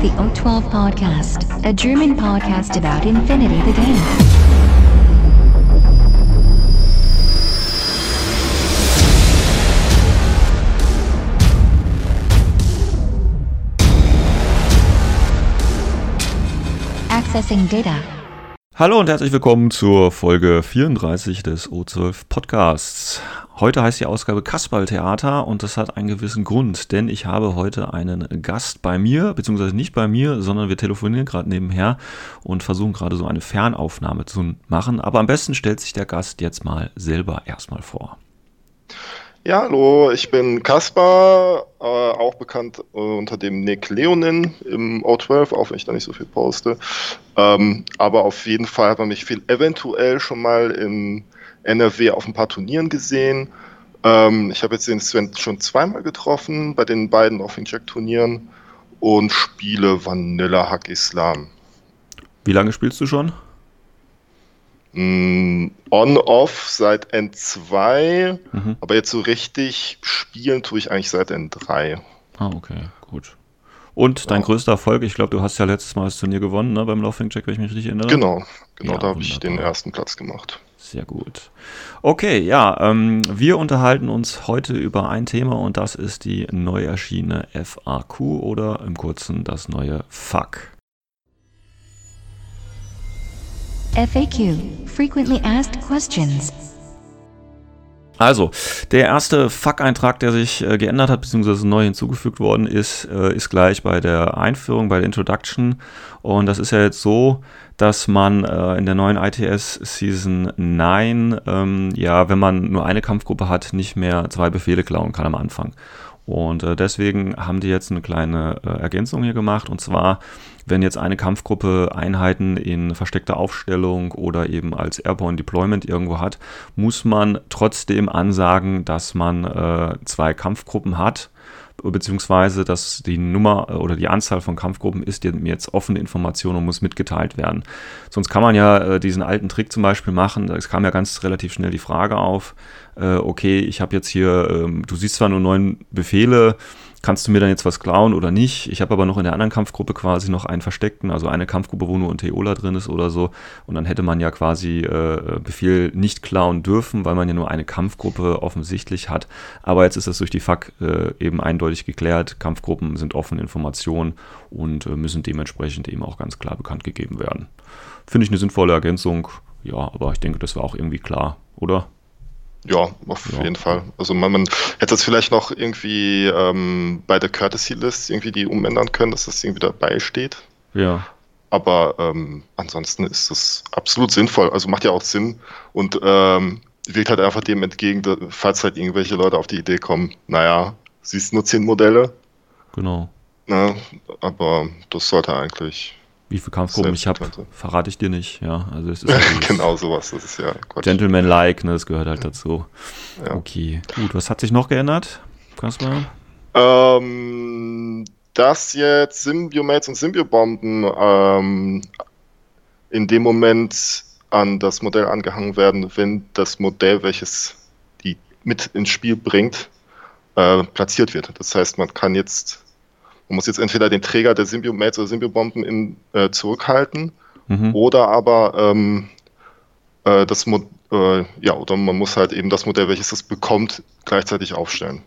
the O12 Podcast, a German podcast about Infinity the Game. Accessing data. Hallo und herzlich willkommen zur Folge 34 des O12 Podcasts. Heute heißt die Ausgabe Kasperltheater und das hat einen gewissen Grund, denn ich habe heute einen Gast bei mir, beziehungsweise nicht bei mir, sondern wir telefonieren gerade nebenher und versuchen gerade so eine Fernaufnahme zu machen. Aber am besten stellt sich der Gast jetzt mal selber erstmal vor. Ja, hallo, ich bin Kaspar, äh, auch bekannt äh, unter dem Nick Leonin im O12, auch wenn ich da nicht so viel poste. Ähm, aber auf jeden Fall hat man mich viel eventuell schon mal in NRW auf ein paar Turnieren gesehen. Ähm, ich habe jetzt den Sven schon zweimal getroffen bei den beiden Offing Jack Turnieren und spiele Vanilla Hack Islam. Wie lange spielst du schon? Mm, On-Off seit N2, mhm. aber jetzt so richtig spielen tue ich eigentlich seit N3. Ah, okay, gut. Und dein ja. größter Erfolg, ich glaube, du hast ja letztes Mal das Turnier gewonnen, ne, beim Laughing Jack, wenn ich mich richtig erinnere. Genau, genau, ja, da habe ich den ersten Platz gemacht. Sehr gut. Okay, ja, ähm, wir unterhalten uns heute über ein Thema und das ist die neu erschienene FAQ oder im Kurzen das neue FAQ. FAQ Frequently Asked Questions. Also, der erste FAQ-Eintrag, der sich äh, geändert hat, beziehungsweise neu hinzugefügt worden ist, äh, ist gleich bei der Einführung, bei der Introduction. Und das ist ja jetzt so, dass man äh, in der neuen ITS Season 9, ähm, ja, wenn man nur eine Kampfgruppe hat, nicht mehr zwei Befehle klauen kann am Anfang. Und äh, deswegen haben die jetzt eine kleine äh, Ergänzung hier gemacht. Und zwar, wenn jetzt eine Kampfgruppe Einheiten in versteckter Aufstellung oder eben als Airborne Deployment irgendwo hat, muss man trotzdem ansagen, dass man äh, zwei Kampfgruppen hat beziehungsweise dass die Nummer äh, oder die Anzahl von Kampfgruppen ist jetzt offene Information und muss mitgeteilt werden. Sonst kann man ja äh, diesen alten Trick zum Beispiel machen. Es kam ja ganz relativ schnell die Frage auf, äh, okay, ich habe jetzt hier, ähm, du siehst zwar nur neun Befehle, kannst du mir dann jetzt was klauen oder nicht? Ich habe aber noch in der anderen Kampfgruppe quasi noch einen versteckten, also eine Kampfgruppe, wo nur ein Teola drin ist oder so. Und dann hätte man ja quasi äh, Befehl nicht klauen dürfen, weil man ja nur eine Kampfgruppe offensichtlich hat. Aber jetzt ist das durch die FAQ äh, eben eindeutig geklärt. Kampfgruppen sind offene Informationen und äh, müssen dementsprechend eben auch ganz klar bekannt gegeben werden. Finde ich eine sinnvolle Ergänzung. Ja, aber ich denke, das war auch irgendwie klar, oder? Ja, auf ja. jeden Fall. Also man, man hätte es vielleicht noch irgendwie ähm, bei der Courtesy List irgendwie die umändern können, dass das irgendwie dabei steht. Ja. Aber ähm, ansonsten ist das absolut sinnvoll. Also macht ja auch Sinn und ähm, wirkt halt einfach dem entgegen, falls halt irgendwelche Leute auf die Idee kommen, naja, siehst nur zehn Modelle. Genau. Na, aber das sollte eigentlich wie viele Kampfgruppen ich habe, verrate ich dir nicht. Ja, also es ist genau sowas. Das ist ja Gentleman-like, ne, das gehört halt dazu. Ja. Okay, gut. Was hat sich noch geändert, Kasper? Ähm, dass jetzt Symbiomates und Symbiobomben ähm, in dem Moment an das Modell angehangen werden, wenn das Modell, welches die mit ins Spiel bringt, äh, platziert wird. Das heißt, man kann jetzt man muss jetzt entweder den Träger der Symbiomates oder Symbiobomben äh, zurückhalten mhm. oder aber ähm, äh, das Mo äh, ja, oder man muss halt eben das Modell, welches es bekommt, gleichzeitig aufstellen.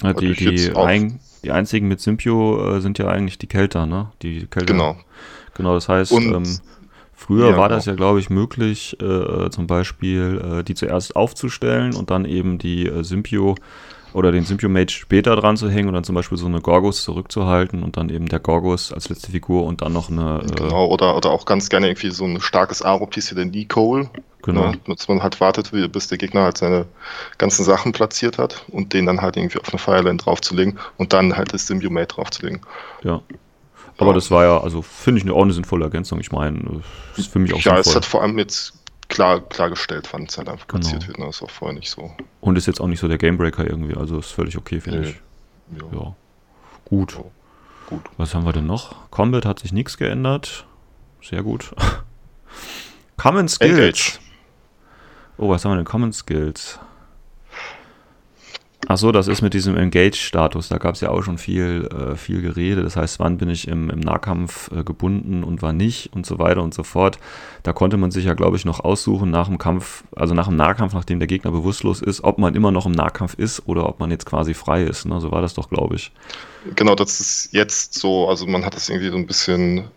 Ja, die, die, ein, die einzigen mit Symbio äh, sind ja eigentlich die Kelter, ne? Die Kelter. Genau. Genau, das heißt, Und, ähm, früher ja, war das genau. ja, glaube ich, möglich, äh, zum Beispiel äh, die zuerst aufzustellen und dann eben die äh, Symbio oder den Symbiomate später dran zu hängen und dann zum Beispiel so eine Gorgos zurückzuhalten und dann eben der Gorgos als letzte Figur und dann noch eine. Äh genau, oder, oder auch ganz gerne irgendwie so ein starkes Aro-Piece wie den Lee-Cole. Genau. Ne, dass man halt wartet, bis der Gegner halt seine ganzen Sachen platziert hat und den dann halt irgendwie auf eine Fireland draufzulegen und dann halt das Symbiomate draufzulegen. Ja. Aber ja. das war ja, also finde ich eine, eine sinnvolle Ergänzung. Ich meine, ist für mich auch ja, sinnvoll. Ja, es hat vor allem jetzt klar, klargestellt, wann es halt einfach genau. platziert wird. Ne? Das ist auch vorher nicht so. Und ist jetzt auch nicht so der Gamebreaker irgendwie, also ist völlig okay, finde nee. ich. Ja. ja. Gut. Ja. Gut. Was haben wir denn noch? Combat hat sich nichts geändert. Sehr gut. Common Skills. Engage. Oh, was haben wir denn? Common Skills. Ach so, das ist mit diesem Engage-Status. Da gab es ja auch schon viel, äh, viel Gerede. Das heißt, wann bin ich im, im Nahkampf äh, gebunden und wann nicht und so weiter und so fort. Da konnte man sich ja, glaube ich, noch aussuchen nach dem Kampf, also nach dem Nahkampf, nachdem der Gegner bewusstlos ist, ob man immer noch im Nahkampf ist oder ob man jetzt quasi frei ist. Ne? So war das doch, glaube ich. Genau, das ist jetzt so. Also man hat das irgendwie so ein bisschen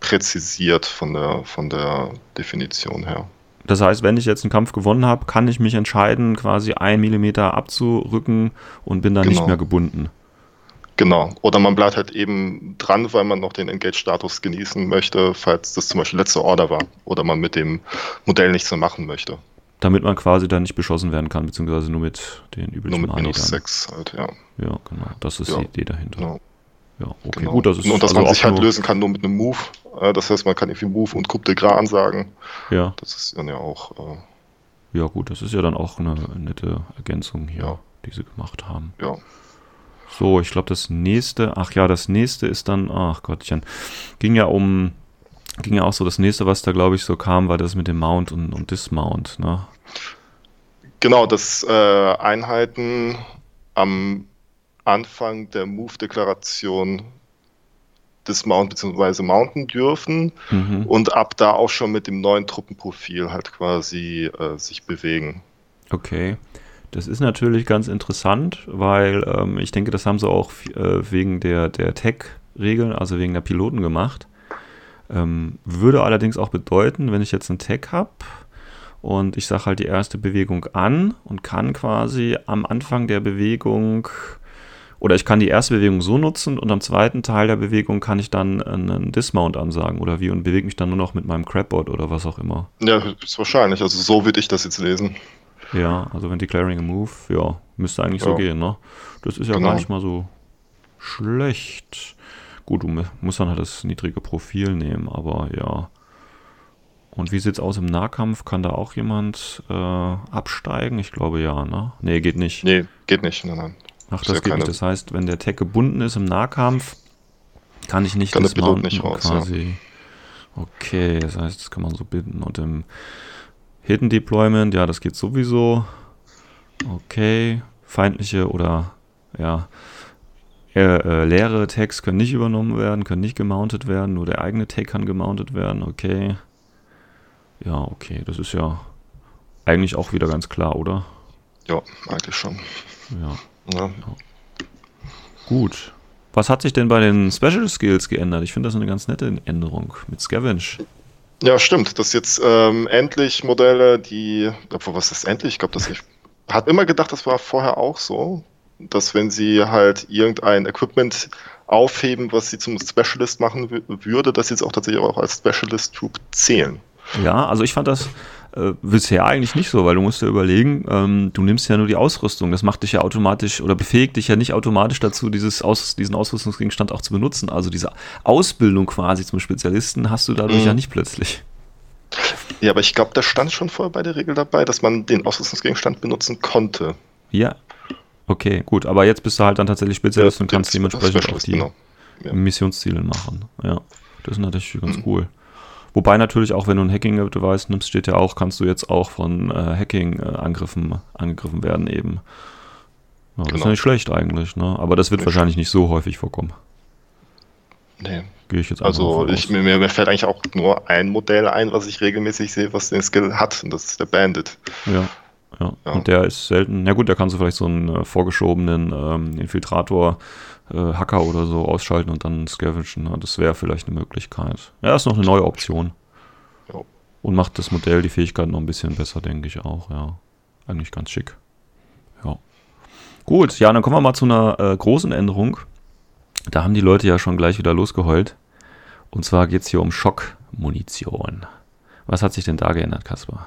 präzisiert von der, von der Definition her. Das heißt, wenn ich jetzt einen Kampf gewonnen habe, kann ich mich entscheiden, quasi einen Millimeter abzurücken und bin dann genau. nicht mehr gebunden. Genau. Oder man bleibt halt eben dran, weil man noch den Engage-Status genießen möchte, falls das zum Beispiel letzte Order war oder man mit dem Modell nichts mehr machen möchte. Damit man quasi dann nicht beschossen werden kann, beziehungsweise nur mit den üblichen Nur mit minus 6 halt, ja. Ja, genau. Das ist ja. die Idee dahinter. Genau. Ja, okay, genau. gut. Das ist und dass also man sich halt lösen kann nur mit einem Move. Das heißt, man kann irgendwie Move und Coup de Gras ansagen. Ja. Das ist dann ja auch. Äh ja, gut, das ist ja dann auch eine nette Ergänzung hier, ja. die sie gemacht haben. Ja. So, ich glaube, das nächste, ach ja, das nächste ist dann, ach Gottchen, ging ja um, ging ja auch so, das nächste, was da, glaube ich, so kam, war das mit dem Mount und, und Dismount, ne? Genau, dass äh, Einheiten am Anfang der Move-Deklaration Dismount bzw. Mounten dürfen mhm. und ab da auch schon mit dem neuen Truppenprofil halt quasi äh, sich bewegen. Okay. Das ist natürlich ganz interessant, weil ähm, ich denke, das haben sie auch äh, wegen der, der Tech-Regeln, also wegen der Piloten gemacht. Ähm, würde allerdings auch bedeuten, wenn ich jetzt einen Tech habe und ich sage halt die erste Bewegung an und kann quasi am Anfang der Bewegung oder ich kann die erste Bewegung so nutzen und am zweiten Teil der Bewegung kann ich dann einen Dismount ansagen oder wie und bewege mich dann nur noch mit meinem Crabboard oder was auch immer. Ja, ist wahrscheinlich. Also so würde ich das jetzt lesen. Ja, also wenn Declaring a Move, ja, müsste eigentlich ja. so gehen, ne? Das ist ja genau. gar nicht mal so schlecht. Gut, du musst dann halt das niedrige Profil nehmen, aber ja. Und wie sieht's aus im Nahkampf? Kann da auch jemand äh, absteigen? Ich glaube ja, ne? Nee, geht nicht. Nee, geht nicht, nein, nein. Ach, das geht nicht. Das heißt, wenn der Tag gebunden ist im Nahkampf, kann ich nicht kann das Pilot nicht raus, quasi. Ja. Okay, das heißt, das kann man so binden. Und im Hidden Deployment, ja, das geht sowieso. Okay, feindliche oder ja, äh, äh, leere Tags können nicht übernommen werden, können nicht gemountet werden, nur der eigene Tag kann gemountet werden, okay. Ja, okay, das ist ja eigentlich auch wieder ganz klar, oder? Ja, eigentlich schon. Ja. Ja. Gut. Was hat sich denn bei den Special Skills geändert? Ich finde das eine ganz nette Änderung mit Scavenge. Ja, stimmt. Das jetzt ähm, endlich Modelle, die. Was ist endlich? Ich glaube, das ich hat immer gedacht, das war vorher auch so, dass wenn sie halt irgendein Equipment aufheben, was sie zum Specialist machen würde, dass sie es auch tatsächlich auch als Specialist Troop zählen. Ja, also ich fand das äh, bisher eigentlich nicht so, weil du musst ja überlegen, ähm, du nimmst ja nur die Ausrüstung. Das macht dich ja automatisch oder befähigt dich ja nicht automatisch dazu, dieses Aus, diesen Ausrüstungsgegenstand auch zu benutzen. Also diese Ausbildung quasi zum Spezialisten hast du dadurch mhm. ja nicht plötzlich. Ja, aber ich glaube, da stand schon vorher bei der Regel dabei, dass man den Ausrüstungsgegenstand benutzen konnte. Ja. Okay, gut. Aber jetzt bist du halt dann tatsächlich Spezialist ja, und kannst dementsprechend auch die genau. ja. Missionsziele machen. Ja, das ist natürlich ganz mhm. cool. Wobei natürlich auch, wenn du ein Hacking-Device nimmst, steht ja auch, kannst du jetzt auch von äh, Hacking-Angriffen angegriffen werden eben. Ja, genau. Das ist ja genau. nicht schlecht eigentlich, ne? Aber das wird nicht wahrscheinlich nicht so häufig vorkommen. Nee. Gehe ich jetzt Also ich, mir, mir, fällt eigentlich auch nur ein Modell ein, was ich regelmäßig sehe, was den Skill hat, und das ist der Bandit. Ja. Ja. ja. Und der ist selten, na gut, da kannst du vielleicht so einen äh, vorgeschobenen ähm, Infiltrator äh, Hacker oder so ausschalten und dann scavengen. Das wäre vielleicht eine Möglichkeit. Ja, ist noch eine neue Option. Ja. Und macht das Modell die Fähigkeit noch ein bisschen besser, denke ich auch, ja. Eigentlich ganz schick. Ja. Gut, ja, dann kommen wir mal zu einer äh, großen Änderung. Da haben die Leute ja schon gleich wieder losgeheult. Und zwar geht es hier um Schockmunition. Was hat sich denn da geändert, Kaspar?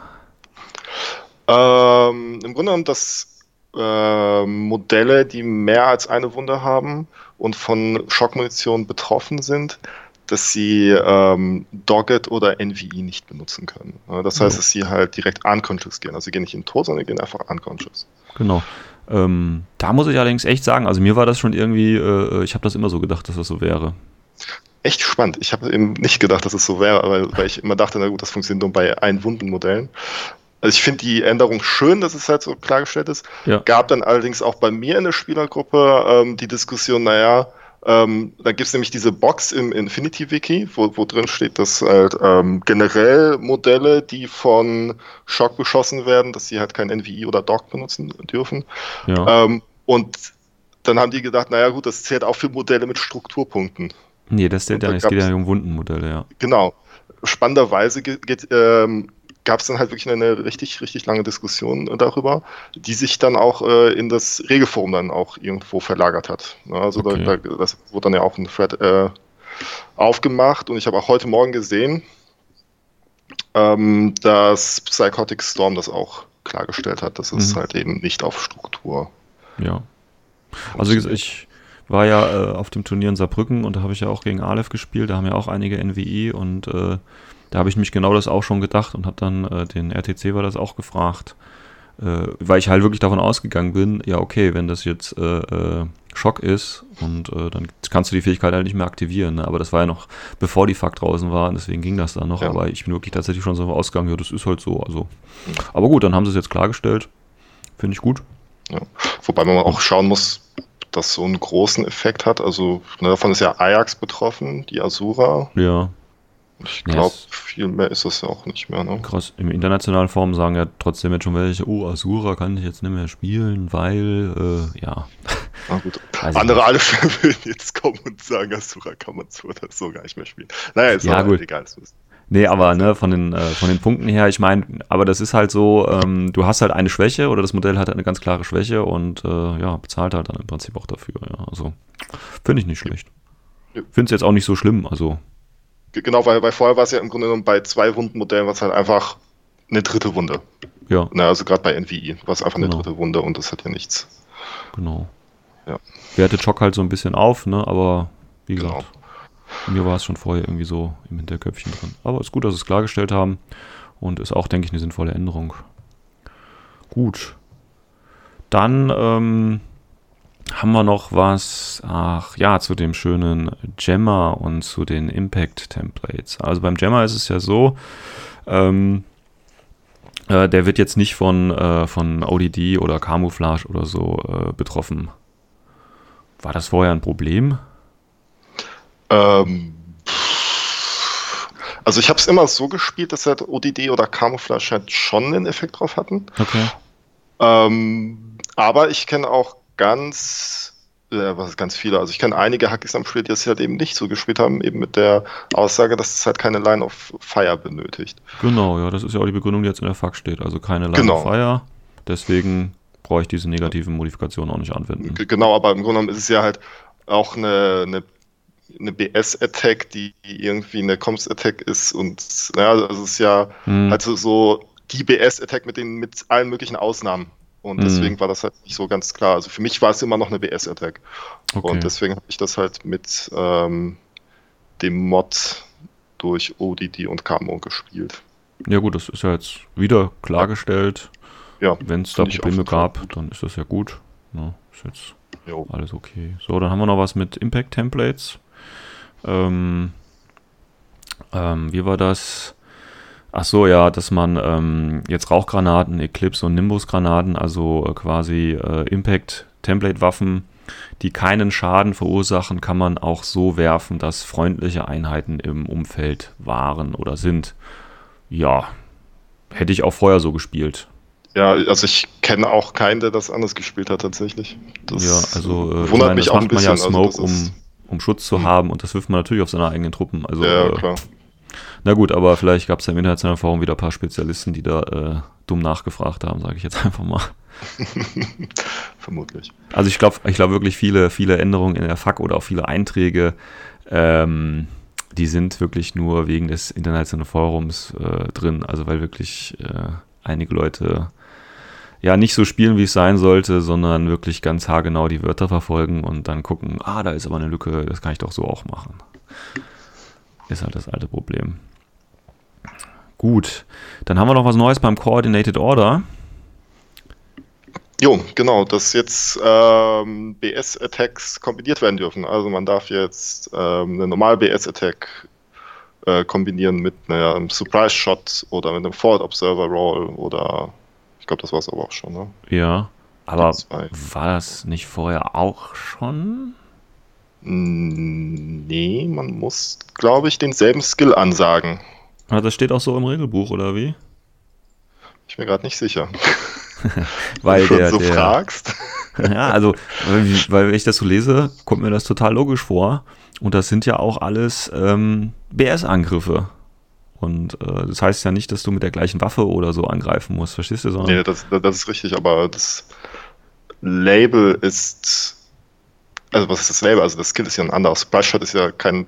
Ähm, Im Grunde genommen, dass äh, Modelle, die mehr als eine Wunde haben und von Schockmunition betroffen sind, dass sie ähm, Dogged oder NVE nicht benutzen können. Das heißt, dass sie halt direkt unconscious gehen. Also sie gehen nicht in den Tod, sondern sie gehen einfach unconscious. Genau. Ähm, da muss ich allerdings echt sagen, also mir war das schon irgendwie, äh, ich habe das immer so gedacht, dass das so wäre. Echt spannend. Ich habe eben nicht gedacht, dass es so wäre, weil, weil ich immer dachte, na gut, das funktioniert nur bei Einwundenmodellen. Also ich finde die Änderung schön, dass es halt so klargestellt ist. Ja. Gab dann allerdings auch bei mir in der Spielergruppe ähm, die Diskussion, naja, ähm, da gibt es nämlich diese Box im Infinity-Wiki, wo, wo drin steht, dass halt ähm, generell Modelle, die von Shock beschossen werden, dass sie halt kein NVI oder Dock benutzen dürfen. Ja. Ähm, und dann haben die gedacht, naja gut, das zählt auch für Modelle mit Strukturpunkten. nee, das zählt ja nicht. Es geht ja um Wundenmodelle, ja. Genau. Spannenderweise geht, geht, ähm, gab es dann halt wirklich eine richtig, richtig lange Diskussion darüber, die sich dann auch äh, in das Regelforum dann auch irgendwo verlagert hat. Ja, Also Okay. da, da, das wurde dann ja auch ein Thread äh, aufgemacht und ich habe auch heute Morgen gesehen, ähm, dass Psychotic Storm das auch klargestellt hat, dass es Mhm. halt eben nicht auf Struktur. Ja. Also ich war ja äh, auf dem Turnier in Saarbrücken und da habe ich ja auch gegen Aleph gespielt, da haben ja auch einige NWI und äh, da habe ich mich genau das auch schon gedacht und habe dann äh, den RTC war das auch gefragt, äh, weil ich halt wirklich davon ausgegangen bin, ja okay, wenn das jetzt äh, äh, Schock ist und äh, dann kannst du die Fähigkeit halt nicht mehr aktivieren, ne? aber das war ja noch bevor die Fuck draußen war, deswegen ging das dann noch, Ja. aber ich bin wirklich tatsächlich schon so ausgegangen, ja das ist halt so, also aber gut, dann haben sie es jetzt klargestellt, finde ich gut. Ja. Wobei man auch schauen muss, dass so einen großen Effekt hat. Also ne, davon ist ja Ajax betroffen, die Asura. Ja, Ich glaube, es- viel mehr ist das ja auch nicht mehr. Ne? Krass, im internationalen Form sagen ja trotzdem jetzt schon welche, oh, Asura kann ich jetzt nicht mehr spielen, weil, äh, ja. Na gut. Ich Andere alle würden jetzt kommen und sagen, Asura kann man so oder so gar nicht mehr spielen. Naja, ist Ja, gut. egal. ist- Nee, aber ne, von den, äh, von den Punkten her, ich meine, aber das ist halt so, ähm, du hast halt eine Schwäche oder das Modell hat halt eine ganz klare Schwäche und äh, ja, bezahlt halt dann im Prinzip auch dafür, ja. Also, finde ich nicht schlecht. Ja. Finde es jetzt auch nicht so schlimm, also, Ge- Genau, weil, weil vorher war es ja im Grunde genommen bei zwei Wundenmodellen, was halt einfach eine dritte Wunde. ja, Na, also gerade bei NVI war es einfach eine Genau. dritte Wunde und das hat ja nichts. genau. Ja. Wertet Schock halt so ein bisschen auf, ne, aber wie Genau. Mir war es schon vorher irgendwie so im Hinterköpfchen drin. Aber ist gut, dass sie es klargestellt haben und ist auch, denke ich, eine sinnvolle Änderung. Gut. Dann ähm, haben wir noch was, ach ja, zu dem schönen Gemma und zu den Impact-Templates. Also beim Gemma ist es ja so, ähm, äh, der wird jetzt nicht von, äh, von ODD oder Camouflage oder so äh, betroffen. War das vorher ein Problem? Ähm, also ich habe es immer so gespielt, dass halt ODD oder Camouflage halt schon einen Effekt drauf hatten. Okay. Ähm, aber ich kenne auch ganz, äh, was ist ganz viele, also ich kenne einige Hackies am Spiel, die das halt eben nicht so gespielt haben, eben mit der Aussage, dass es halt keine Line of Fire benötigt. Genau, ja, das ist ja auch die Begründung, die jetzt in der FAQ steht. Also keine Line Genau. of Fire. Deswegen brauche ich diese negativen Modifikationen auch nicht anwenden. G- Genau, aber im Grunde genommen ist es ja halt auch eine, eine, eine BS-Attack, die irgendwie eine Comms-Attack ist und ja, also es ist ja Hm, halt so, die BS-Attack mit den mit allen möglichen Ausnahmen. Und Mhm. deswegen war das halt nicht so ganz klar. Also für mich war es immer noch eine BS-Attack. okay. Und deswegen habe ich das halt mit ähm, dem Mod durch ODD und Camo gespielt. Ja gut, das ist ja jetzt wieder klargestellt. Ja, Wenn es da Probleme gab, dann ist das ja gut. Ne, ist jetzt jo. alles okay. So, dann haben wir noch was mit Impact Templates. Ähm, ähm, wie war das? Ach so, ja, dass man ähm, jetzt Rauchgranaten, Eclipse und Nimbus-Granaten, also äh, quasi äh, Impact-Template-Waffen, die keinen Schaden verursachen, kann man auch so werfen, dass freundliche Einheiten im Umfeld waren oder sind. Ja, hätte ich auch vorher so gespielt. Ja, also ich kenne auch keinen, der das anders gespielt hat tatsächlich. Das ja, also äh, wundert meine, mich auch ein bisschen. ja Smoke, also das ist- um, um Schutz zu haben und das wirft man natürlich auf seine eigenen Truppen. Also, ja, äh, klar. na gut, aber vielleicht gab es ja im internationalen Forum wieder ein paar Spezialisten, die da äh, dumm nachgefragt haben, sage ich jetzt einfach mal. Vermutlich. Also ich glaube ich glaub wirklich viele, viele Änderungen in der FAQ oder auch viele Einträge, ähm, die sind wirklich nur wegen des internationalen Forums äh, drin. Also weil wirklich äh, einige Leute ja nicht so spielen, wie es sein sollte, sondern wirklich ganz haargenau die Wörter verfolgen und dann gucken, ah, da ist aber eine Lücke, das kann ich doch so auch machen. Ist halt das alte Problem. Gut, dann haben wir noch was Neues beim Coordinated Order. Jo, genau, dass jetzt ähm, BS-Attacks kombiniert werden dürfen. Also man darf jetzt ähm, eine normale BS-Attack äh, kombinieren mit einem Surprise Shot oder mit einem Forward Observer Roll oder ich glaube, das war es aber auch schon, ne? Ja, aber war das nicht vorher auch schon? Nee, man muss, glaube ich, denselben Skill ansagen. Ah, das steht auch so im Regelbuch, oder wie? Ich bin gerade nicht sicher. weil du der, so der, fragst. ja, also, weil, ich das so lese, kommt mir das total logisch vor. Und das sind ja auch alles ähm, BS-Angriffe. Und äh, das heißt ja nicht, dass du mit der gleichen Waffe oder so angreifen musst, verstehst du? Sondern nee, das, das ist richtig, aber das Label ist also was ist das Label? Also das Skill ist ja ein anderes. Splash Shot ist ja kein,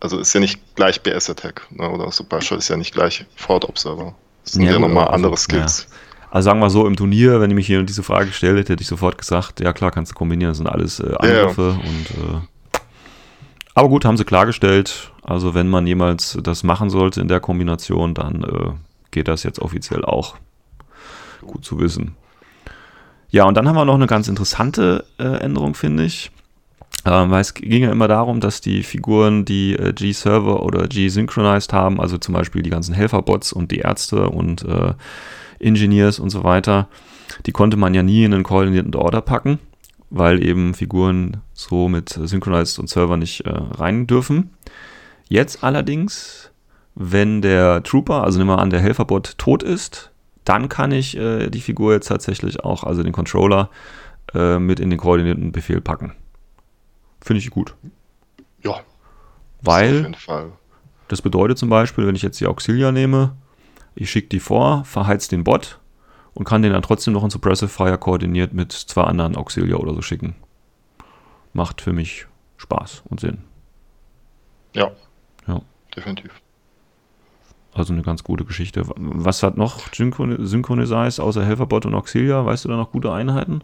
also ist ja nicht gleich BS Attack, ne? oder Splash Shot ist ja nicht gleich Forward Observer. Das sind ja, ja nochmal also, andere Skills. Ja. Also sagen wir so, im Turnier, wenn ich mich hier diese Frage gestellt hätte, hätte ich sofort gesagt, ja klar, kannst du kombinieren, das sind alles äh, Angriffe ja. und äh, aber gut, haben sie klargestellt. Also wenn man jemals das machen sollte in der Kombination, dann äh, geht das jetzt offiziell auch. Gut zu wissen. Ja, und dann haben wir noch eine ganz interessante äh, Änderung, finde ich. Ähm, weil es ging ja immer darum, dass die Figuren, die äh, G-Server oder G-Synchronized haben, also zum Beispiel die ganzen Helferbots und die Ärzte und äh, Engineers und so weiter, die konnte man ja nie in einen Coordinated Order packen, weil eben Figuren so mit Synchronized und Server nicht äh, rein dürfen. Jetzt allerdings, wenn der Trooper, also nehmen wir an, der Helferbot tot ist, dann kann ich äh, die Figur jetzt tatsächlich auch, also den Controller, äh, mit in den koordinierten Befehl packen. Finde ich gut. Ja. Weil das bedeutet zum Beispiel, wenn ich jetzt die Auxilia nehme, ich schicke die vor, verheiz den Bot und kann den dann trotzdem noch in Suppressive Fire koordiniert mit zwei anderen Auxilia oder so schicken. Macht für mich Spaß und Sinn. Ja. Definitiv. Also eine ganz gute Geschichte. Was hat noch Synchronized außer Helferbot und Auxilia? Weißt du da noch gute Einheiten?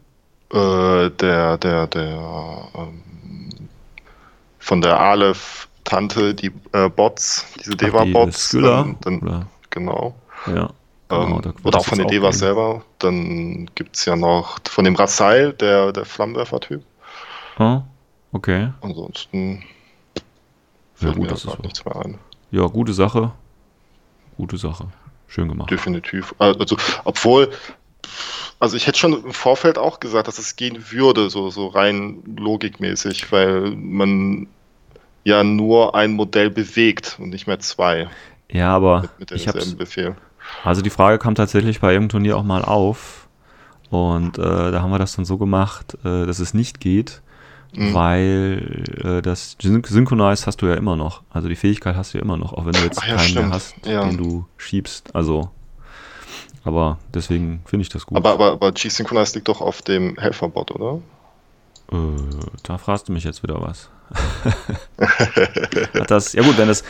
Äh, der, der, der, ähm, von der Aleph-Tante die äh, Bots, diese Deva-Bots. Die dann, dann, genau. Ja. Genau, ähm, oder auch von den Devas selber. Dann gibt es ja noch von dem Rassail, der, der Flammenwerfer-Typ. Oh, okay. Ansonsten ja, gut, das ist nichts mehr ein. Ja, gute Sache. Gute Sache. Schön gemacht. Definitiv. Also, obwohl, also ich hätte schon im Vorfeld auch gesagt, dass es gehen würde, so, so rein logikmäßig, weil man ja nur ein Modell bewegt und nicht mehr zwei. Ja, aber mit, mit ich hab's, Befehl. Also die Frage kam tatsächlich bei irgendeinem Turnier auch mal auf und äh, da haben wir das dann so gemacht, äh, dass es nicht geht, mhm. weil äh, das Synchronize hast du ja immer noch. Also die Fähigkeit hast du ja immer noch, auch wenn du jetzt ja, keinen stimmt. mehr hast, ja. den du schiebst. Also aber deswegen finde ich das gut. Aber, aber, aber G-Synchronize liegt doch auf dem Helferbot, oder? Äh, da fragst du mich jetzt wieder was. Hat das, ja gut, wenn das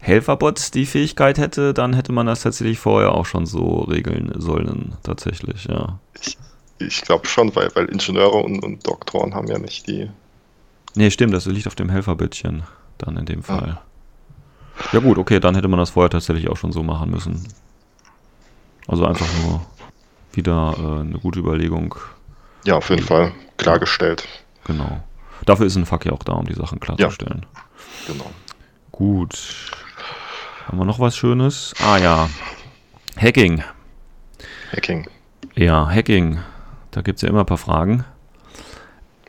Helferbot die Fähigkeit hätte, dann hätte man das tatsächlich vorher auch schon so regeln sollen, tatsächlich, ja. Ich, ich glaube schon, weil, weil Ingenieure und, und Doktoren haben ja nicht die. Nee, stimmt, das liegt auf dem Helferbildchen dann in dem Fall. Ja. ja gut, okay, dann hätte man das vorher tatsächlich auch schon so machen müssen. Also einfach nur wieder äh, eine gute Überlegung. Ja, auf jeden Fall klargestellt. Genau. Dafür ist ein Fuck ja auch da, um die Sachen klarzustellen. Ja, genau. Gut. Haben wir noch was Schönes? Ah ja. Hacking. Hacking. Ja, Hacking. Da gibt es ja immer ein paar Fragen.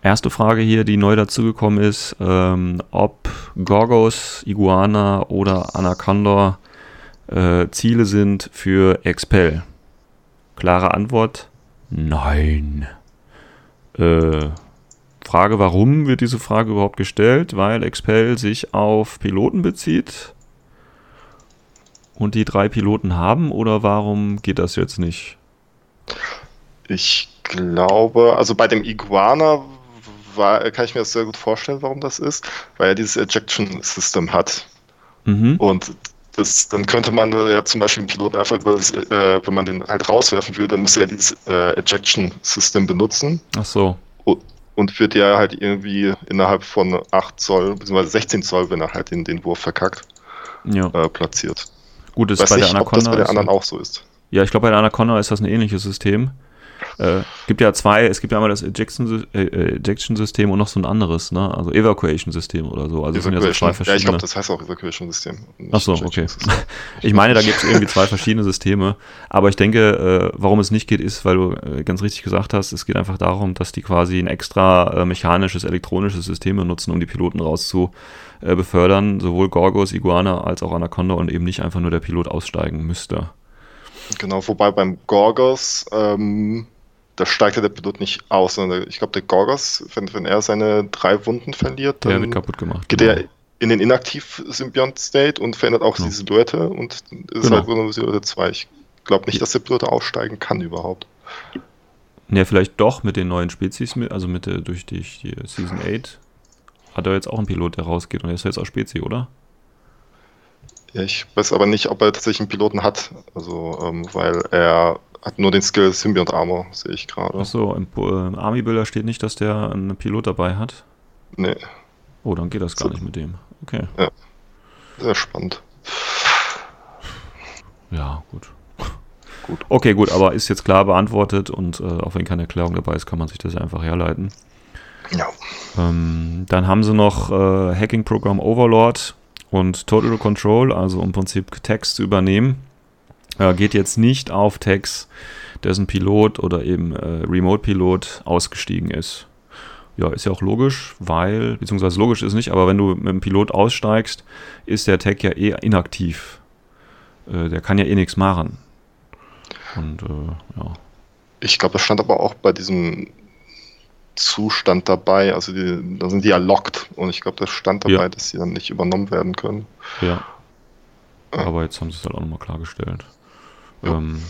Erste Frage hier, die neu dazugekommen ist, ähm, ob Gorgos, Iguana oder Anaconda äh, Ziele sind für Expel? Klare Antwort: Nein. Äh, Frage, warum wird diese Frage überhaupt gestellt? Weil Expel sich auf Piloten bezieht und die drei Piloten haben oder warum geht das jetzt nicht? Ich glaube, also bei dem Iguana war, kann ich mir das sehr gut vorstellen, warum das ist, weil er dieses Ejection System hat. Mhm. Und das, dann könnte man ja zum Beispiel einen Pilot einfach, äh, wenn man den halt rauswerfen will, dann müsste er dieses äh, Ejection System benutzen. Ach so. Und, und wird ja halt irgendwie innerhalb von 8 Zoll, beziehungsweise 16 Zoll, wenn er halt den, den Wurf verkackt, ja. äh, platziert. Gut, ist Weiß bei nicht, der Anaconda. Ob das bei den anderen auch so ist. Ja, ich glaube, bei der Anaconda ist das ein ähnliches System. Äh, gibt ja zwei, es gibt ja einmal das äh, Ejection-System und noch so ein anderes, ne? Also Evacuation-System oder so. Also es sind ja so zwei verschiedene. Ja, ich glaube, das heißt auch Evacuation-System. Ach so, okay. ich meine, da gibt es irgendwie zwei verschiedene Systeme. Aber ich denke, äh, warum es nicht geht, ist, weil du äh, ganz richtig gesagt hast, es geht einfach darum, dass die quasi ein extra äh, mechanisches, elektronisches System benutzen, um die Piloten rauszu befördern, sowohl Gorgos, Iguana als auch Anaconda und eben nicht einfach nur der Pilot aussteigen müsste. Genau, wobei beim Gorgos, ähm, da steigt ja der Pilot nicht aus, sondern ich glaube, der Gorgos, wenn, wenn er seine drei Wunden verliert, dann gemacht. Geht genau. er in den Inaktiv-Symbiont-State und verändert auch genau. die Silhouette und ist genau. halt nur Silhouette 2. Ich glaube nicht, dass der Pilot aussteigen kann überhaupt. Ja, vielleicht doch mit den neuen Spezies, also mit der, durch die, die Season 8 hat er jetzt auch einen Pilot, der rausgeht und er ist jetzt auch Spezi, oder? Ja, ich weiß aber nicht, ob er tatsächlich einen Piloten hat. Also, ähm, weil er hat nur den Skill Symbiont Armor, sehe ich gerade. Achso, im, äh, Army-Bilder steht nicht, dass der einen Pilot dabei hat? Nee. Oh, dann geht das gar so. nicht mit dem. Okay. Ja. Sehr spannend. Ja, gut. gut. Okay, gut, aber ist jetzt klar beantwortet und äh, auch wenn keine Erklärung dabei ist, kann man sich das einfach herleiten. Ja. Ähm, dann haben sie noch äh, Hacking-Programm Overlord und Total Control, also im Prinzip Text zu übernehmen, äh, geht jetzt nicht auf Text, dessen Pilot oder eben äh, Remote-Pilot ausgestiegen ist. Ja, ist ja auch logisch, weil, beziehungsweise logisch ist nicht, aber wenn du mit dem Pilot aussteigst, ist der Tag ja eh inaktiv. Äh, der kann ja eh nichts machen. Und äh, ja. Ich glaube, das stand aber auch bei diesem Zustand dabei. Also die, da sind die ja locked und ich glaube, das stand dabei, ja. dass sie dann nicht übernommen werden können. Ja. Aber jetzt haben sie es halt auch nochmal klargestellt. Ja. Ähm,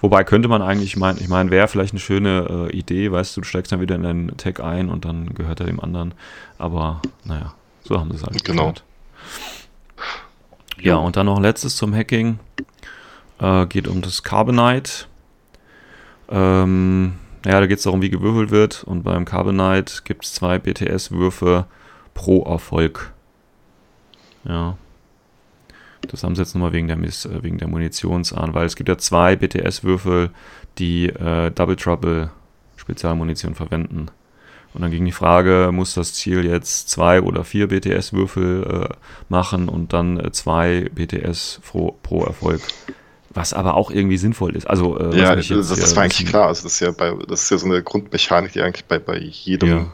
wobei könnte man eigentlich meinen, ich meine, wäre vielleicht eine schöne äh, Idee, weißt du, du steigst dann wieder in deinen Tag ein und dann gehört er dem anderen. Aber naja, so haben sie es halt Genau. Ja, und dann noch ein letztes zum Hacking. Äh, geht um das Carbonite. Ähm, ja, da geht es darum, wie gewürfelt wird. Und beim Carbonite gibt es zwei BTS-Würfe pro Erfolg. Ja. Das haben sie jetzt nochmal wegen der, äh, wegen der Munitionsahn, weil es gibt ja zwei BTS-Würfel, die äh, Double Trouble Spezialmunition verwenden. Und dann ging die Frage, muss das Ziel jetzt zwei oder vier BTS-Würfel äh, machen und dann äh, zwei BTS pro, pro Erfolg. Was aber auch irgendwie sinnvoll ist. Also, äh, ja, das, das war eigentlich klar. Also das ist ja bei, das ist ja so eine Grundmechanik, die eigentlich bei, bei jedem ja.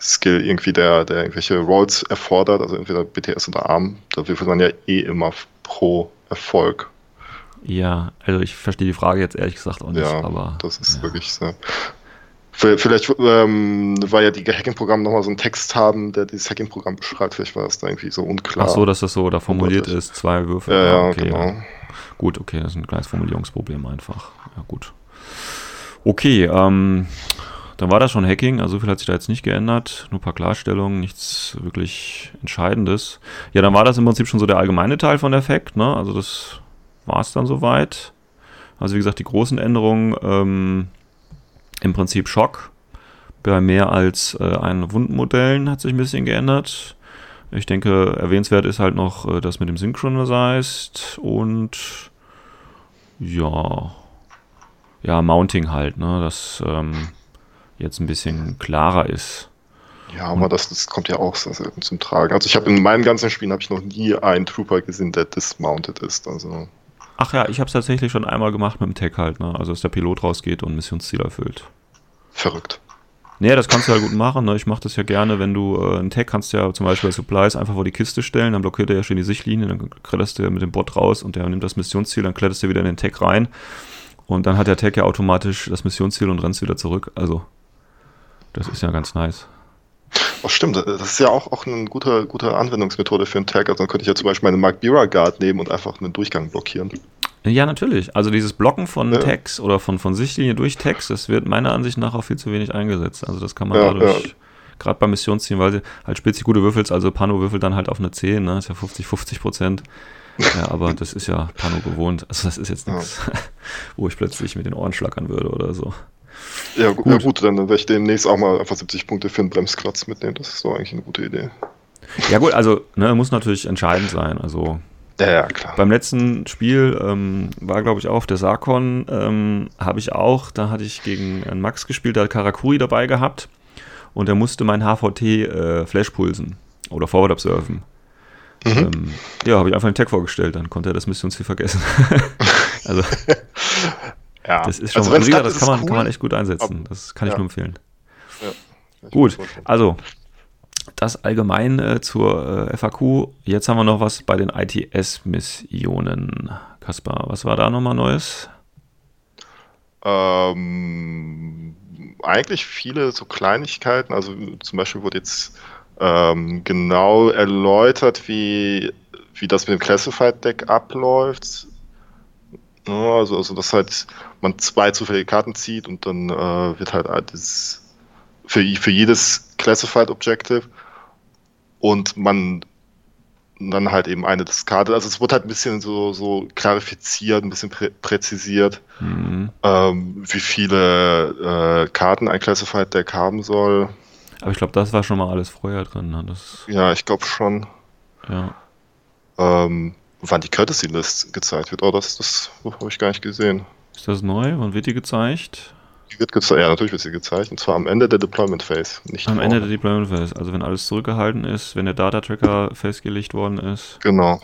Skill irgendwie der, der irgendwelche Rolls erfordert, also entweder BTS oder ARM, da würfelt man ja eh immer pro Erfolg. Ja, also ich verstehe die Frage jetzt ehrlich gesagt auch nicht, ja, aber. Das ist ja. wirklich so. Vielleicht ähm, war ja die Hacking-Programme nochmal so einen Text haben, der dieses Hacking-Programm beschreibt. Vielleicht war das da irgendwie so unklar. Ach so, dass das so da formuliert ist, zwei Würfel. Ja, ja, okay, genau. Ja. Gut, okay, das ist ein kleines Formulierungsproblem einfach. Ja, gut. Okay, ähm, dann war das schon Hacking, also so viel hat sich da jetzt nicht geändert, nur ein paar Klarstellungen, nichts wirklich Entscheidendes. Ja, dann war das im Prinzip schon so der allgemeine Teil von der Fact, ne? Also das war es dann soweit. Also wie gesagt, die großen Änderungen, ähm, im Prinzip Schock. Bei mehr als äh, ein Wundenmodellen hat sich ein bisschen geändert. Ich denke, erwähnenswert ist halt noch äh, das mit dem Synchronized und ja, ja, Mounting halt, ne, das ähm, jetzt ein bisschen klarer ist. Ja, aber das, das kommt ja auch zum Tragen. Also ich habe in meinen ganzen Spielen habe ich noch nie einen Trooper gesehen, der dismounted ist. Also. Ach ja, ich habe es tatsächlich schon einmal gemacht mit dem Tech halt, ne? Also dass der Pilot rausgeht und Missionsziel erfüllt. Verrückt. Nee, das kannst du ja gut machen. Ne? Ich mache das ja gerne, wenn du äh, einen Tag kannst ja zum Beispiel bei Supplies einfach vor die Kiste stellen, dann blockiert er ja schon die Sichtlinie, dann kletterst du mit dem Bot raus und der nimmt das Missionsziel, dann kletterst du wieder in den Tag rein und dann hat der Tag ja automatisch das Missionsziel und rennst wieder zurück. Also, das ist ja ganz nice. Oh, stimmt, das ist ja auch, auch eine gute, gute Anwendungsmethode für einen Tag. Also dann könnte ich ja zum Beispiel meine Mark Bira Guard nehmen und einfach einen Durchgang blockieren. Ja, natürlich. Also dieses Blocken von ja. Tags oder von, von Sichtlinie durch Tags, das wird meiner Ansicht nach auch viel zu wenig eingesetzt. Also das kann man ja, dadurch, ja. gerade bei Missionszielen, weil sie halt spitzig gute würfelst, also Pano würfelt dann halt auf eine 10, ne? ist ja 50, 50 Prozent. Ja, aber das ist ja Pano gewohnt. Also das ist jetzt nichts, wo ich plötzlich mit den Ohren schlackern würde oder so. Ja, gut, ja, gut dann werde ich demnächst auch mal einfach 70 Punkte für einen Bremsklotz mitnehmen. Das ist doch eigentlich eine gute Idee. Ja gut, also ne, muss natürlich entscheidend sein. Also Ja, ja, klar. Beim letzten Spiel ähm, war, glaube ich, auch auf der Sarkon, ähm, habe ich auch, da hatte ich gegen einen Max gespielt, der hat Karakuri dabei gehabt und er musste mein HVT äh, Flash pulsen oder Forward Observen. Mhm. Ähm, ja, habe ich einfach einen Tag vorgestellt, dann konnte er das Missionsziel vergessen. also, ja. das ist schon, also, klappt, das kann man, cool. kann man echt gut einsetzen. Das kann ich ja. nur empfehlen. Ja. Ich Gut, also das allgemein äh, zur äh, FAQ. Jetzt haben wir noch was bei den ITS-Missionen. Kaspar, was war da nochmal Neues? Ähm, eigentlich viele so Kleinigkeiten. Also zum Beispiel wurde jetzt ähm, genau erläutert, wie, wie das mit dem Classified Deck abläuft. Ja, also, also, dass halt man zwei zufällige Karten zieht und dann äh, wird halt das für, für jedes Classified Objective und man dann halt eben eine Diskarte. Also es wurde halt ein bisschen so, so klarifiziert, ein bisschen prä präzisiert Mhm. ähm, wie viele äh, Karten ein Classified Deck haben soll. Aber ich glaube, das war schon mal alles vorher drin. Ne? Das, Ja, ich glaube schon. ja. Ähm, wann die Courtesy List gezeigt wird. Oh, das, das habe ich gar nicht gesehen. Ist das neu? Wann wird die gezeigt? Die wird gezeigt, ja, natürlich wird sie gezeigt. Und zwar am Ende der Deployment Phase. Nicht Am vorher. Ende der Deployment Phase. Also wenn alles zurückgehalten ist, wenn der Data Tracker festgelegt worden ist. Genau.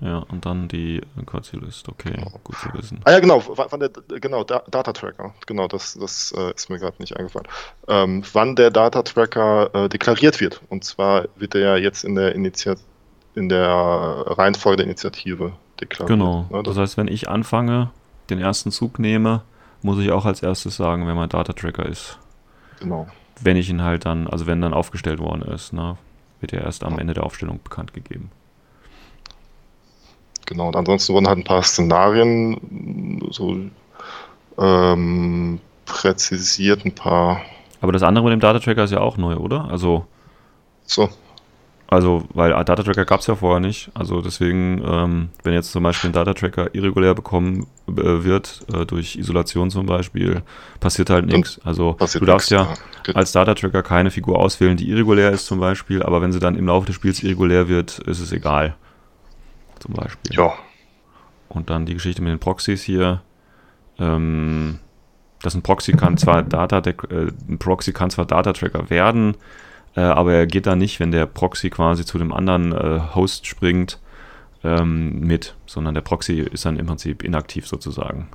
Ja, und dann die Kurzi List. Okay, gut zu wissen. Ah ja, genau, wann der, genau, Da- Data Tracker, genau, das, das äh, ist mir gerade nicht eingefallen. Ähm, wann der Data Tracker äh, deklariert wird. Und zwar wird er ja jetzt in der Initiat in der Reihenfolge der Initiative deklariert. Genau. Ne, Das heißt, wenn ich anfange, den ersten Zug nehme, muss ich auch als erstes sagen, wer mein Data Tracker ist. genau. Wenn ich ihn halt dann, also wenn dann aufgestellt worden ist, ne, wird er erst am Ende der Aufstellung bekannt gegeben. Genau, und ansonsten wurden halt ein paar Szenarien so ähm, präzisiert, ein paar. Aber das andere mit dem Data Tracker ist ja auch neu, oder? Also, So, also weil Data Tracker gab es ja vorher nicht. Also deswegen, ähm, wenn jetzt zum Beispiel ein Data Tracker irregulär bekommen äh, wird, äh, durch Isolation zum Beispiel, passiert halt nichts. Also du darfst ja als Data Tracker keine Figur auswählen, die irregulär ist zum Beispiel, aber wenn sie dann im Laufe des Spiels irregulär wird, ist es egal. Zum Beispiel. Ja, Und dann die Geschichte mit den Proxys hier. Ähm, dass ein Proxy kann zwar Data äh, ein Proxy kann zwar Data Tracker werden, äh, aber er geht da nicht, wenn der Proxy quasi zu dem anderen äh, Host springt, ähm, mit, sondern der Proxy ist dann im Prinzip inaktiv sozusagen.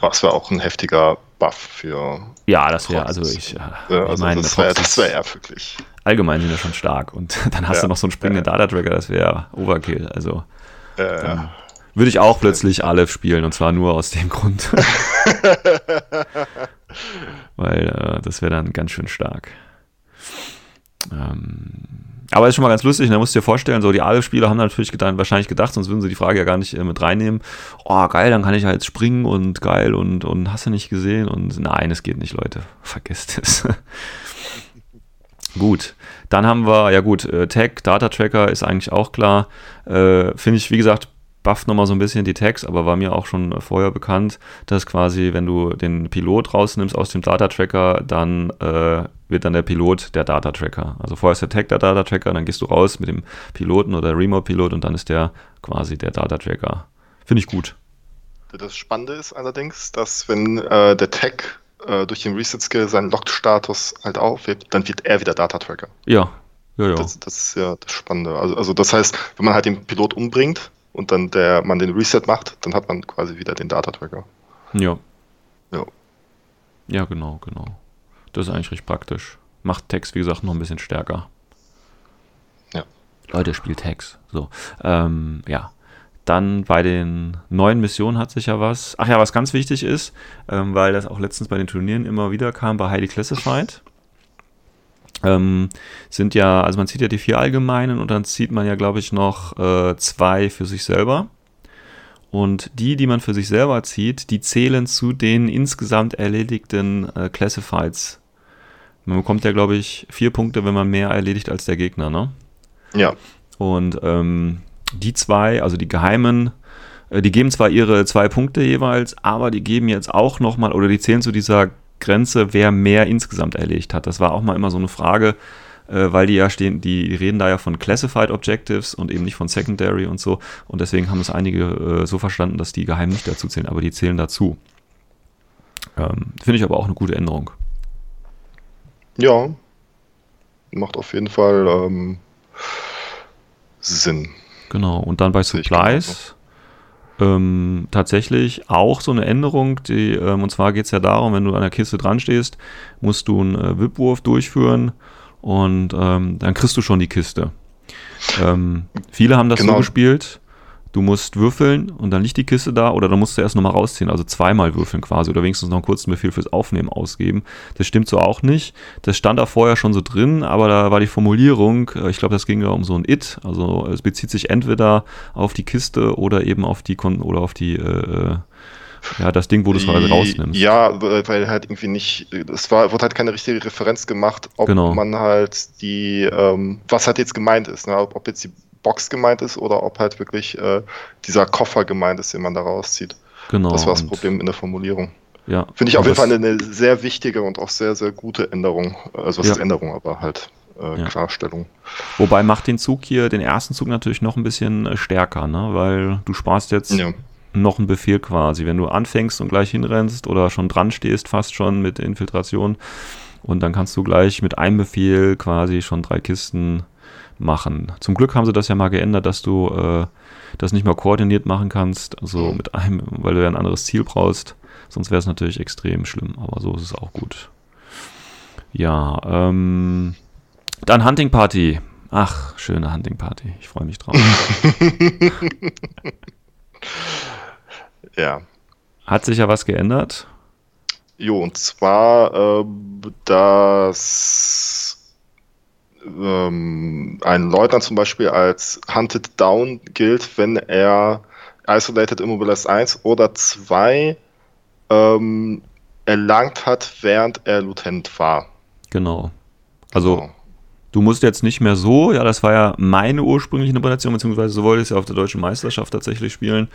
das wäre auch ein heftiger Buff für. Ja, das wäre, also ich, äh, Ja, ich also meine, das wäre wär eher wirklich. allgemein sind ja schon stark und dann hast Ja. du noch so einen springenden Ja. Data Tracker, das wäre Overkill. Also dann würde ich auch plötzlich Aleph spielen und zwar nur aus dem Grund. Weil äh, das wäre dann ganz schön stark. Ähm, aber ist schon mal ganz lustig, da musst du dir vorstellen, so die Aleph-Spieler haben natürlich gedacht, wahrscheinlich gedacht, sonst würden sie die Frage ja gar nicht äh, mit reinnehmen. Oh, geil, dann kann ich ja jetzt springen und geil und, und hast du nicht gesehen? Und nein, es geht nicht, Leute. Vergesst es. gut, dann haben wir, ja gut, äh, Tag, Data Tracker ist eigentlich auch klar. Äh, Finde ich, wie gesagt, bufft nochmal so ein bisschen die Tags, aber war mir auch schon vorher bekannt, dass quasi, wenn du den Pilot rausnimmst aus dem Data Tracker, dann äh, wird dann der Pilot der Data Tracker. Also vorher ist der Tag der Data Tracker, dann gehst du raus mit dem Piloten oder Remote Pilot und dann ist der quasi der Data Tracker. Finde ich gut. Das Spannende ist allerdings, dass wenn äh, der Tag äh, durch den Reset-Skill seinen Locked-Status halt aufhebt, dann wird er wieder Data-Tracker. Ja, ja, ja. Das, das ist ja das Spannende. Also, also das heißt, wenn man halt den Pilot umbringt und dann der man den Reset macht, dann hat man quasi wieder den Data-Tracker. Ja. Ja. Ja, genau, genau. Das ist eigentlich recht praktisch. Macht Text, wie gesagt, noch ein bisschen stärker. Ja. Leute, spielt Text. So. Ähm, ja. Dann bei den neuen Missionen hat sich ja was. Ach ja, was ganz wichtig ist, ähm, weil das auch letztens bei den Turnieren immer wieder kam, bei Highly Classified. Ähm, sind ja, also man zieht ja die vier allgemeinen und dann zieht man ja, glaube ich, noch äh, zwei für sich selber. Und die, die man für sich selber zieht, die zählen zu den insgesamt erledigten äh, Classifieds. Man bekommt ja, glaube ich, vier Punkte, wenn man mehr erledigt als der Gegner, ne? Ja, Und ähm, die zwei, also die Geheimen, äh, die geben zwar ihre zwei Punkte jeweils, aber die geben jetzt auch nochmal, oder die zählen zu dieser Grenze, wer mehr insgesamt erledigt hat. Das war auch mal immer so eine Frage, äh, weil die ja stehen, die reden da ja von Classified Objectives und eben nicht von Secondary und so. Und deswegen haben es einige äh, so verstanden, dass die geheim nicht dazu zählen, aber die zählen dazu. Ähm, Finde ich aber auch eine gute Änderung. Ja, macht auf jeden Fall ähm, Sinn. Genau, und dann bei Supplies ähm, tatsächlich auch so eine Änderung, die, ähm, und zwar geht es ja darum, wenn du an der Kiste dran stehst, musst du einen äh, Wipwurf durchführen und ähm, dann kriegst du schon die Kiste. Ähm, viele haben das Genau. so gespielt, du musst würfeln und dann liegt die Kiste da oder dann musst du erst nochmal rausziehen, also zweimal würfeln quasi oder wenigstens noch einen kurzen Befehl fürs Aufnehmen ausgeben. Das stimmt so auch nicht. Das stand da vorher schon so drin, aber da war die Formulierung, äh, ich glaube, das ging ja um so ein It, also es bezieht sich entweder auf die Kiste oder eben auf die Kon oder auf die äh, ja, das Ding, wo du es quasi rausnimmst. Ja, weil halt irgendwie nicht, es war, wurde halt keine richtige Referenz gemacht, ob Genau. man halt die, ähm, was halt jetzt gemeint ist, ne? ob, ob jetzt die Box gemeint ist oder ob halt wirklich äh, dieser Koffer gemeint ist, den man da rauszieht. Genau. das war das Problem in der Formulierung. Ja. Finde ich auf jeden Fall eine sehr wichtige und auch sehr, sehr gute Änderung. Also was Ja. ist Änderung, aber halt äh, Ja. Klarstellung. Wobei macht den Zug hier, den ersten Zug natürlich noch ein bisschen äh, stärker, ne? weil du sparst jetzt Ja. noch einen Befehl quasi. Wenn du anfängst und gleich hinrennst oder schon dran stehst, fast schon mit Infiltration, und dann kannst du gleich mit einem Befehl quasi schon drei Kisten machen. Zum Glück haben sie das ja mal geändert, dass du äh, das nicht mal koordiniert machen kannst, also Mhm. mit einem, weil du ja ein anderes Ziel brauchst. Sonst wäre es natürlich extrem schlimm, aber so ist es auch gut. Ja, ähm, dann Hunting Party. Ach, schöne Hunting Party. Ich freue mich drauf. ja. Hat sich ja was geändert. Jo, und zwar, ähm, dass ähm, ein Leutnant zum Beispiel als Hunted Down gilt, wenn er Isolated Immobilized 1 oder 2 ähm, erlangt hat, während er Lieutenant war. Genau. Also Genau. du musst jetzt nicht mehr so, ja, das war ja meine ursprüngliche Interpretation, beziehungsweise so wollte ich es ja auf der deutschen Meisterschaft tatsächlich spielen.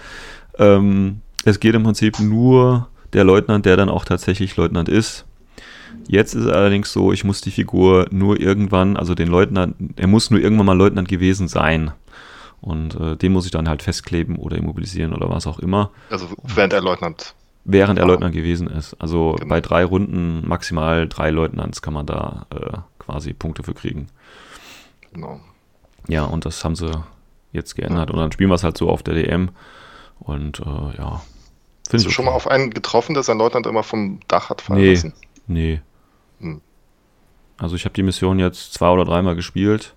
Ähm, es geht im Prinzip nur der Leutnant, der dann auch tatsächlich Leutnant ist. Jetzt ist es allerdings so, ich muss die Figur nur irgendwann, also den Leutnant, er muss nur irgendwann mal Leutnant gewesen sein. Und äh, den muss ich dann halt festkleben oder immobilisieren oder was auch immer, Also während er Leutnant. während er. Leutnant gewesen ist. Also Genau. bei drei Runden, maximal drei Leutnants kann man da äh, quasi Punkte für kriegen. Genau. Ja, und das haben sie jetzt geändert. Und dann spielen wir es halt so auf der DM. Und äh, ja. Hast du schon mal auf einen getroffen, der sein Leutnant immer vom Dach hat fallen Nee. lassen? Nee. Hm. Also ich habe die Mission jetzt zwei oder dreimal gespielt.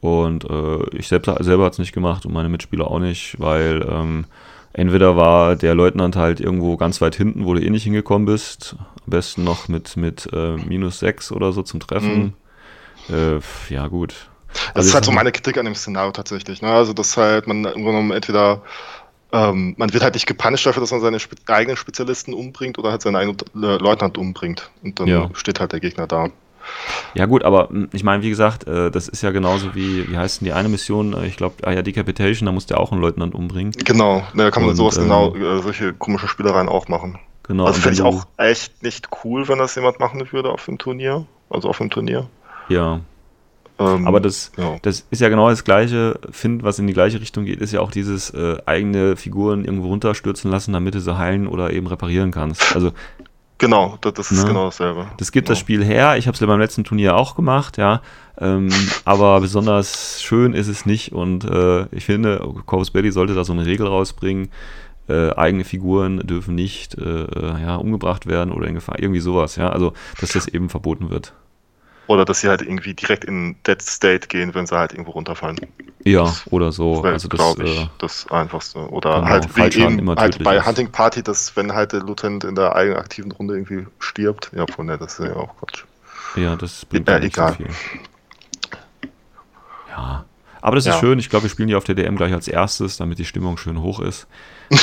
Und äh, ich selbst, selber hat es nicht gemacht und meine Mitspieler auch nicht, weil ähm, entweder war der Leutnant halt irgendwo ganz weit hinten, wo du eh nicht hingekommen bist. Am besten noch mit, mit äh, minus 6 oder so zum Treffen. Äh, ja, gut. Das Also ist halt so meine Kritik an dem Szenario tatsächlich. Ne? Also, dass halt man im Grunde genommen entweder ähm, man wird halt nicht gepunished dafür, dass man seine spe eigenen Spezialisten umbringt oder halt seinen eigenen äh, Leutnant umbringt. Und dann Ja. steht halt der Gegner da. Ja gut, aber mh, ich meine, wie gesagt, äh, das ist ja genauso wie, wie heißt denn die eine Mission? Äh, Ich glaube, ah ja, Decapitation, da muss der auch einen Leutnant umbringen. Genau, da kann man Und, sowas ähm, genau, äh, solche komische Spielereien auch machen. Genau. also finde ich auch echt nicht cool, wenn das jemand machen würde auf dem Turnier. Also auf dem Turnier. Ja, Ähm, aber das, ja. das ist ja genau das Gleiche, Find, was in die gleiche Richtung geht, ist ja auch dieses äh, eigene Figuren irgendwo runterstürzen lassen, damit du sie heilen oder eben reparieren kannst. Also Genau, das, das ist Ne? genau dasselbe. das gibt das Genau. Spiel her. Ich habe es ja beim letzten Turnier auch gemacht, ja. Ähm, aber besonders schön ist es nicht. Und äh, ich finde, Corvus Belli sollte da so eine Regel rausbringen. Äh, eigene Figuren dürfen nicht äh, äh, ja, umgebracht werden oder in Gefahr, irgendwie sowas, ja. Also, dass das eben verboten wird. Oder dass sie halt irgendwie direkt in Dead State gehen, wenn sie halt irgendwo runterfallen. Ja, Das oder so. Also das, glaube ich, äh, das Einfachste. Oder genau, halt, wie eben, immer halt bei ist. Hunting Party, dass wenn halt der Lieutenant in der eigenen aktiven Runde irgendwie stirbt. Ja, von der, das ist ja auch Quatsch. ja, das bringt Ja, egal. so viel. Ja. Aber das ist Ja. schön. Ich glaube, wir spielen die auf der DM gleich als erstes, damit die Stimmung schön hoch ist.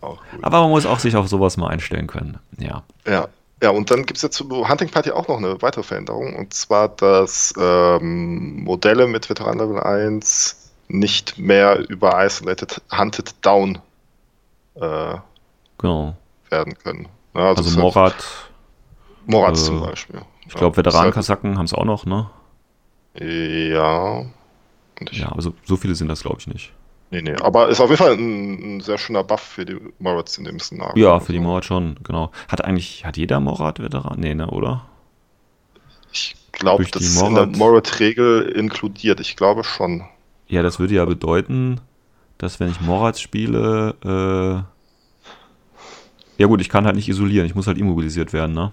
Auch gut. Aber man muss auch sich auf sowas mal einstellen können. Ja. Ja. Ja, und dann gibt es jetzt zu Hunting Party auch noch eine weitere Veränderung. Und zwar, dass ähm, Modelle mit Veteran Level 1 nicht mehr über Isolated Hunted Down äh, Genau. werden können. Ja, Also halt- Morat Moritz Äh, zum Beispiel. Ich glaube, Ja, Veteranenkasaken haben es auch noch, ne? halt- Ja. Ja, also so viele sind das, glaube ich, nicht. Nee, nee. Aber ist auf jeden Fall ein, ein sehr schöner Buff für die Moritz in dem Szenario. Ja, für die Morat schon, genau. Hat eigentlich, hat jeder Morat-Veteran? Nee, ne, oder? Ich glaube, das ist in der Morat- Morat-Regel inkludiert. Ich glaube schon. Ja, das würde ja bedeuten, dass wenn ich Morat spiele, äh, ja gut, ich kann halt nicht isolieren, ich muss halt immobilisiert werden, ne?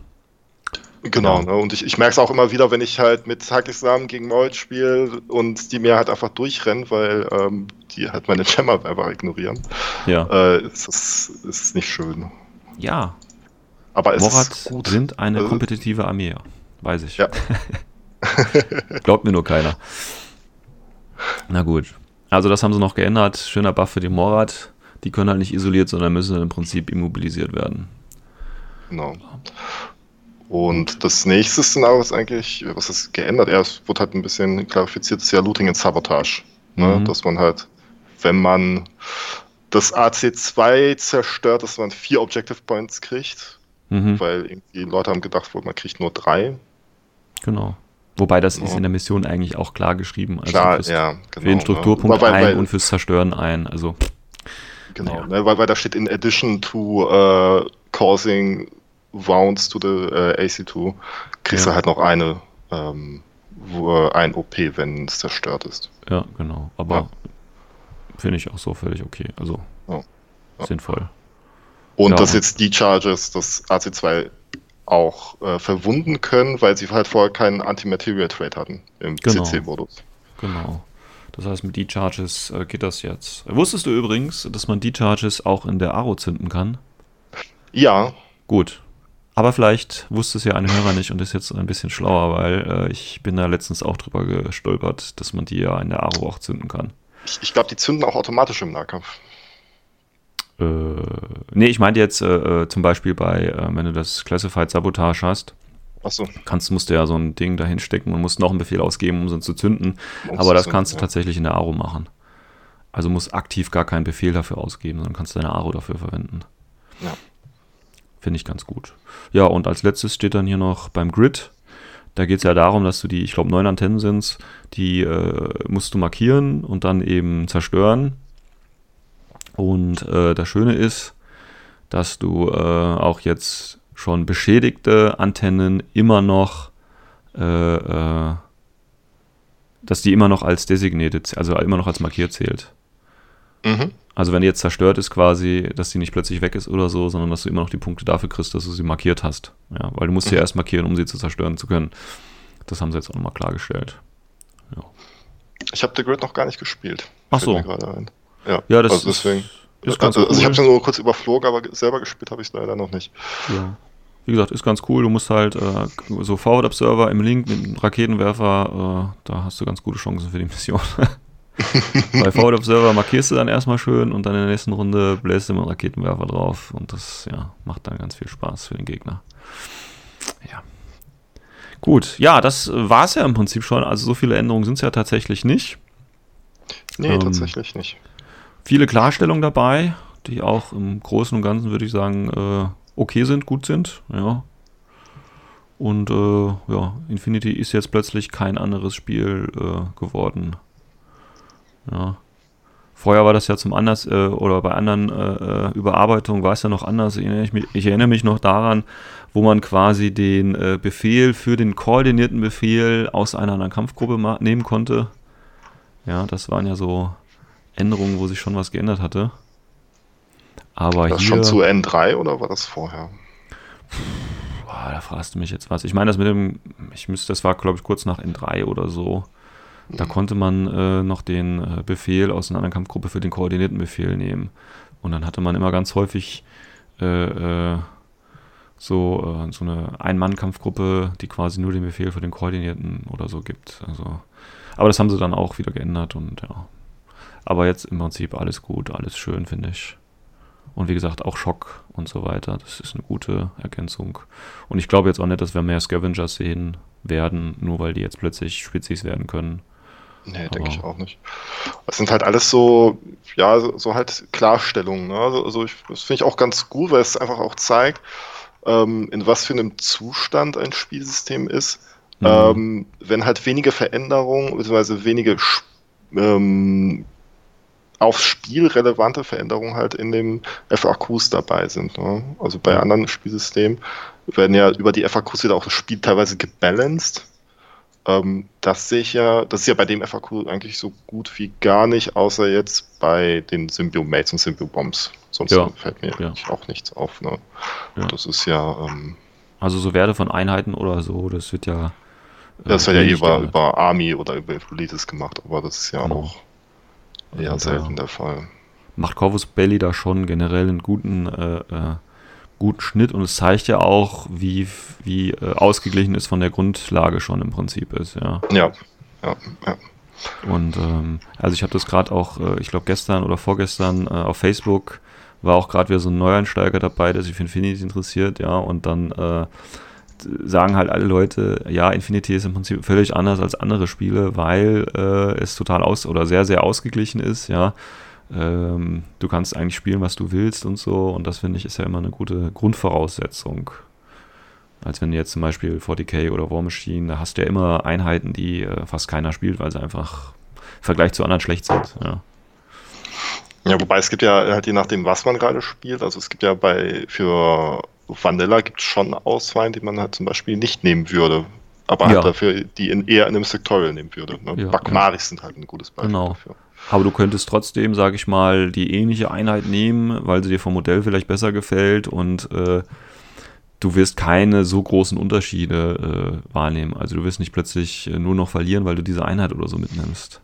Genau, Ja. ne? und ich, ich merke es auch immer wieder, wenn ich halt mit Hakislam gegen Mold spiele und die mir halt einfach durchrennen, weil ähm, die halt meine Gemma einfach ignorieren. Ja. Äh, es, ist, es ist nicht schön. Ja, Aber es Morat ist gut. sind eine Also- kompetitive Armee, weiß ich. Ja. Glaubt mir nur keiner. Na gut. Also das haben sie noch geändert. Schöner Buff für die Morat. Die können halt nicht isoliert, sondern müssen im Prinzip immobilisiert werden. Genau. Und das nächste Szenario ist eigentlich, was ist geändert? Ja, es wurde halt ein bisschen klarifiziert, ist ja Looting und Sabotage. Ne? Mhm. Dass man halt, wenn man das AC2 zerstört, dass man vier Objective Points kriegt, Mhm, weil irgendwie Leute haben gedacht, man kriegt nur drei. genau. Wobei das ist Ja. in der Mission eigentlich auch klar geschrieben. Also Klar, ja, genau. für den ne? Strukturpunkt Weil- ein und fürs Zerstören ein. Also Genau, Ja. ne, weil, weil da steht in addition to uh, causing wounds to the uh, AC2, kriegst Ja. du halt noch eine, ähm, wo, ein OP, wenn es zerstört ist. ja, genau. Aber Ja. finde ich auch so völlig okay. Also Ja. Sinnvoll. Und dass jetzt die Charges das AC2 auch äh, verwunden können, weil sie halt vorher keinen Anti-Material Trade hatten im Genau. CC-Modus. Genau. Das heißt, mit D-Charges äh, geht das jetzt. Wusstest du übrigens, dass man D-Charges auch in der Aro zünden kann? Ja, Gut. Aber vielleicht wusste es ja ein Hörer nicht und ist jetzt ein bisschen schlauer, weil äh, ich bin da letztens auch drüber gestolpert, dass man die ja in der Aro auch zünden kann. ich, ich glaube, die zünden auch automatisch im Nahkampf. Äh, nee, ich meinte jetzt äh, äh, zum Beispiel bei, äh, wenn du das Classified Sabotage hast, Achso. kannst, musst du ja so ein Ding dahin stecken und musst noch einen Befehl ausgeben, um sie zu zünden. Um Aber das zünden, kannst du ja. tatsächlich in der Aro machen. Also musst aktiv gar keinen Befehl dafür ausgeben, sondern kannst deine Aro dafür verwenden. Ja. Finde ich ganz gut. Ja, und als letztes steht dann hier noch beim Grid. Da geht es ja darum, dass du die, ich glaube, neun Antennen sind, die äh, musst du markieren und dann eben zerstören. Und äh, das Schöne ist, dass du äh, auch jetzt schon beschädigte Antennen immer noch, äh, äh, dass die immer noch als designated, also immer noch als markiert zählt. Mhm. Also wenn die jetzt zerstört ist quasi, dass die nicht plötzlich weg ist oder so, sondern dass du immer noch die Punkte dafür kriegst, dass du sie markiert hast. Ja, weil du musst sie Mhm. ja erst markieren, um sie zu zerstören zu können. Das haben sie jetzt auch nochmal klargestellt. Ich habe The Grid noch gar nicht gespielt. Ach so. Ja, Ja, das also deswegen. ist, ist ganz also, also ich habe es nur kurz überflogen, aber selber gespielt habe ich es leider noch nicht. Ja. Wie gesagt, ist ganz cool. Du musst halt äh, so Forward Observer im Link mit einem Raketenwerfer, äh, da hast du ganz gute Chancen für die Mission. Bei Forward Observer markierst du dann erstmal schön und dann in der nächsten Runde bläst du mit Raketenwerfer drauf und das ja, macht dann ganz viel Spaß für den Gegner. Ja. Gut, ja, das war es ja im Prinzip schon. Also so viele Änderungen sind es ja tatsächlich nicht. Nee, Ähm, tatsächlich nicht. Viele Klarstellungen dabei, die auch im Großen und Ganzen, würde ich sagen, äh, okay sind, gut sind. Ja. Und äh, ja, Infinity ist jetzt plötzlich kein anderes Spiel äh, geworden. Ja. Vorher war das ja zum anders äh, oder bei anderen äh, äh, Überarbeitungen war es ja noch anders. Ich erinnere, mich, ich erinnere mich noch daran, wo man quasi den äh, Befehl für den koordinierten Befehl aus einer anderen Kampfgruppe nehmen konnte. Ja, das waren ja so Änderungen, wo sich schon was geändert hatte. Aber War das hier, schon zu N3 oder war das vorher? boah, da fragst du mich jetzt was. Ich meine, das mit dem, ich müsste, das war glaube ich kurz nach N3 oder so. Da konnte man äh, noch den äh, Befehl aus einer anderen Kampfgruppe für den koordinierten Befehl nehmen. Und dann hatte man immer ganz häufig äh, äh, so, äh, so eine Ein-Mann-Kampfgruppe, die quasi nur den Befehl für den koordinierten oder so gibt. Also, aber das haben sie dann auch wieder geändert und ja. Aber jetzt im Prinzip alles gut, alles schön, finde ich. Und wie gesagt, auch Schock und so weiter. Das ist eine gute Ergänzung. Und ich glaube jetzt auch nicht, dass wir mehr Scavengers sehen werden, nur weil die jetzt plötzlich Spezies werden können. Nee, denke ich auch nicht. Es sind halt alles so, ja, so, so halt Klarstellungen. Ne? Also, also ich, das finde ich auch ganz gut, weil es einfach auch zeigt, ähm, in was für einem Zustand ein Spielsystem ist. Mhm. Ähm, wenn halt wenige Veränderungen, beziehungsweise wenige ähm, aufs Spiel relevante Veränderungen halt in den FAQs dabei sind. Ne? Also bei anderen Spielsystemen werden ja über die FAQs wieder auch das Spiel teilweise gebalanced. Ähm, das sehe ich ja, das ist ja bei dem FAQ eigentlich so gut wie gar nicht, außer jetzt bei den Symbiomates und Symbiobombs. Sonst ja. fällt mir ja. auch nichts auf. Ne? Ja. Das ist ja. Ähm, also so Werte von Einheiten oder so, das wird ja. Äh, das wird ja über, über Army oder über Politis gemacht, aber das ist ja genau. auch eher selten der Fall. Macht Corvus Belly da schon generell einen guten, äh, äh, guten Schnitt und es zeigt ja auch, wie, wie äh, ausgeglichen es von der Grundlage schon im Prinzip ist, ja. Ja, ja, ja. Und ähm, also ich habe das gerade auch, äh, ich glaube gestern oder vorgestern äh, auf Facebook war auch gerade wieder so ein Neueinsteiger dabei, der sich für Infinity interessiert, ja, und dann äh, sagen halt alle Leute, ja, Infinity ist im Prinzip völlig anders als andere Spiele, weil äh, es total aus oder sehr, sehr ausgeglichen ist, ja. Ähm, du kannst eigentlich spielen, was du willst und so, und das finde ich ist ja immer eine gute Grundvoraussetzung. Als wenn du jetzt zum Beispiel 40k oder War Machine, da hast du ja immer Einheiten, die äh, fast keiner spielt, weil sie einfach im Vergleich zu anderen schlecht sind, ja. Ja, wobei es gibt ja halt je nachdem, was man gerade spielt. Also es gibt ja bei für Vanilla gibt es schon Auswahlen, die man halt zum Beispiel nicht nehmen würde. Aber halt ja. halt dafür die in, eher in einem Sektorial nehmen würde. Ne? Ja, Bakmaris ja. sind halt ein gutes Beispiel genau. dafür. Aber du könntest trotzdem, sage ich mal, die ähnliche Einheit nehmen, weil sie dir vom Modell vielleicht besser gefällt und äh, du wirst keine so großen Unterschiede äh, wahrnehmen. Also du wirst nicht plötzlich äh, nur noch verlieren, weil du diese Einheit oder so mitnimmst.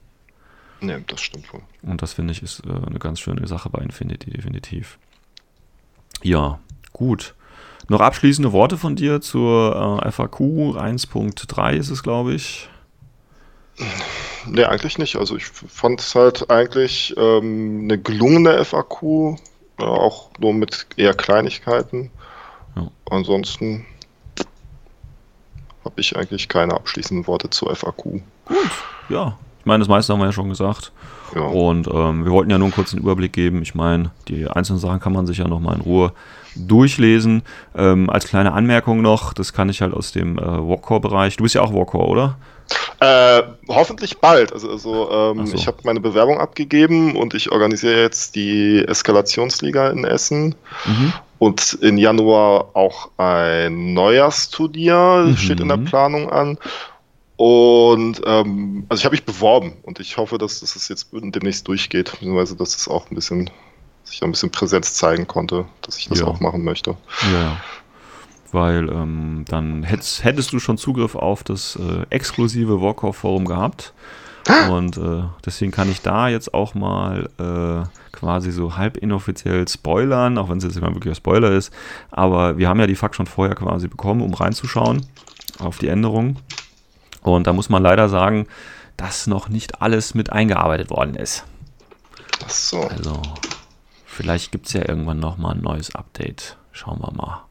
Ne, das stimmt wohl. Und das finde ich ist äh, eine ganz schöne Sache bei Infinity, definitiv. Ja, gut. Noch abschließende Worte von dir zur äh, FAQ 1.3 ist es, glaube ich. Nee, eigentlich nicht. Also ich fand es halt eigentlich ähm, eine gelungene FAQ, äh, auch nur mit eher Kleinigkeiten. Ja. Ansonsten habe ich eigentlich keine abschließenden Worte zur FAQ. Gut, ja. Ich meine, das meiste haben wir ja schon gesagt. Ja. Und ähm, wir wollten ja nur einen kurzen Überblick geben. Ich meine, die einzelnen Sachen kann man sich ja nochmal in Ruhe durchlesen. Ähm, als kleine Anmerkung noch, das kann ich halt aus dem äh, Warcore-Bereich. Du bist ja auch Warcore, oder? Äh, hoffentlich bald. Also, also ähm, so. ich habe meine Bewerbung abgegeben und ich organisiere jetzt die Eskalationsliga in Essen. Mhm. Und in Januar auch ein Neujahrsturnier mhm. steht in der Planung an. Und ähm, also ich habe mich beworben und ich hoffe, dass, dass es jetzt demnächst durchgeht, beziehungsweise dass es auch ein bisschen sich ein bisschen Präsenz zeigen konnte, dass ich das ja. auch machen möchte. Ja. Weil ähm, dann hättest, hättest du schon Zugriff auf das äh, exklusive Walkoff-Forum gehabt. Und äh, deswegen kann ich da jetzt auch mal äh, quasi so halb inoffiziell spoilern, auch wenn es jetzt immer wirklich ein Spoiler ist. Aber wir haben ja die Fakt schon vorher quasi bekommen, um reinzuschauen auf die Änderungen. Und da muss man leider sagen, dass noch nicht alles mit eingearbeitet worden ist. Ach so. Also Vielleicht gibt es ja irgendwann nochmal ein neues Update. Schauen wir mal.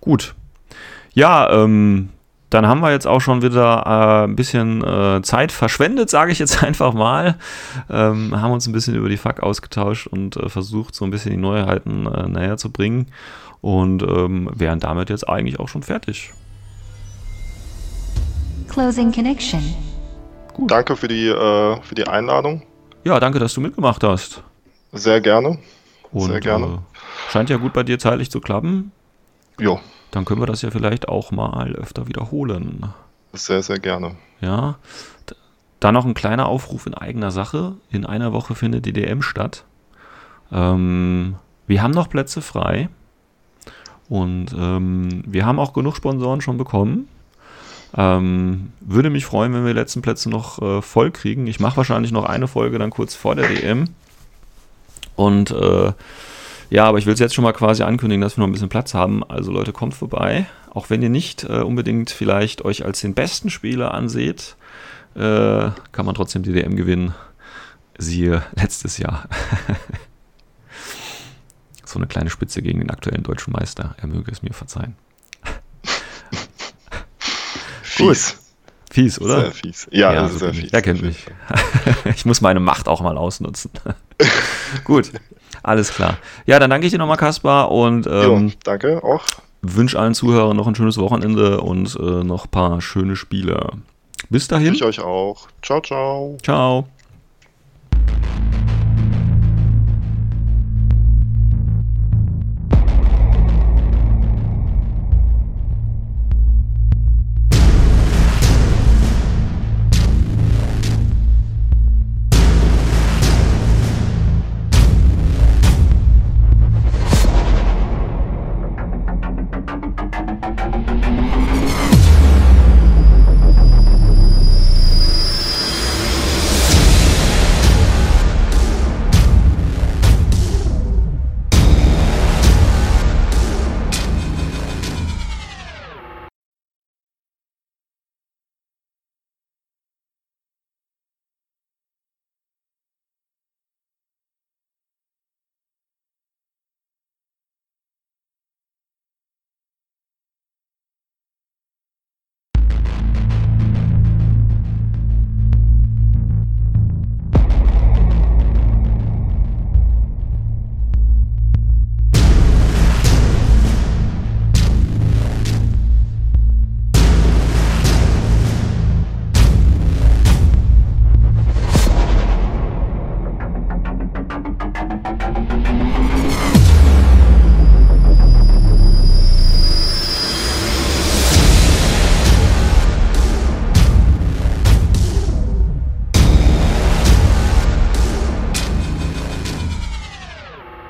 Gut. Ja, ähm, dann haben wir jetzt auch schon wieder äh, ein bisschen äh, Zeit verschwendet, sage ich jetzt einfach mal. Ähm, haben uns ein bisschen über die FAQ ausgetauscht und äh, versucht, so ein bisschen die Neuheiten äh, näher zu bringen. Und ähm, wären damit jetzt eigentlich auch schon fertig. Closing Connection. Gut. Danke für die, äh, für die Einladung. Ja, danke, dass du mitgemacht hast. Sehr gerne. Und, Sehr gerne. Äh, scheint ja gut bei dir zeitlich zu klappen. Jo. Dann können wir das ja vielleicht auch mal öfter wiederholen. Sehr, sehr gerne. Ja. Dann noch ein kleiner Aufruf in eigener Sache. In einer Woche findet die DM statt. Ähm, wir haben noch Plätze frei. Und ähm, wir haben auch genug Sponsoren schon bekommen. Ähm, würde mich freuen, wenn wir die letzten Plätze noch äh, voll kriegen. Ich mache wahrscheinlich noch eine Folge dann kurz vor der DM. Und äh, ja, aber ich will es jetzt schon mal quasi ankündigen, dass wir noch ein bisschen Platz haben. Also Leute, kommt vorbei. Auch wenn ihr nicht äh, unbedingt vielleicht euch als den besten Spieler anseht, äh, kann man trotzdem die DM gewinnen. Siehe letztes Jahr. so eine kleine Spitze gegen den aktuellen deutschen Meister. Er möge es mir verzeihen. Fies. Fies, oder? Sehr fies. Ja, ja sehr fies. Er kennt mich. ich muss meine Macht auch mal ausnutzen. Gut, alles klar. Ja, dann danke ich dir nochmal, Kaspar. Und ähm, jo, danke auch. Wünsche allen Zuhörern noch ein schönes Wochenende und äh, noch ein paar schöne Spiele. Bis dahin. Ich euch auch. Ciao, ciao. Ciao.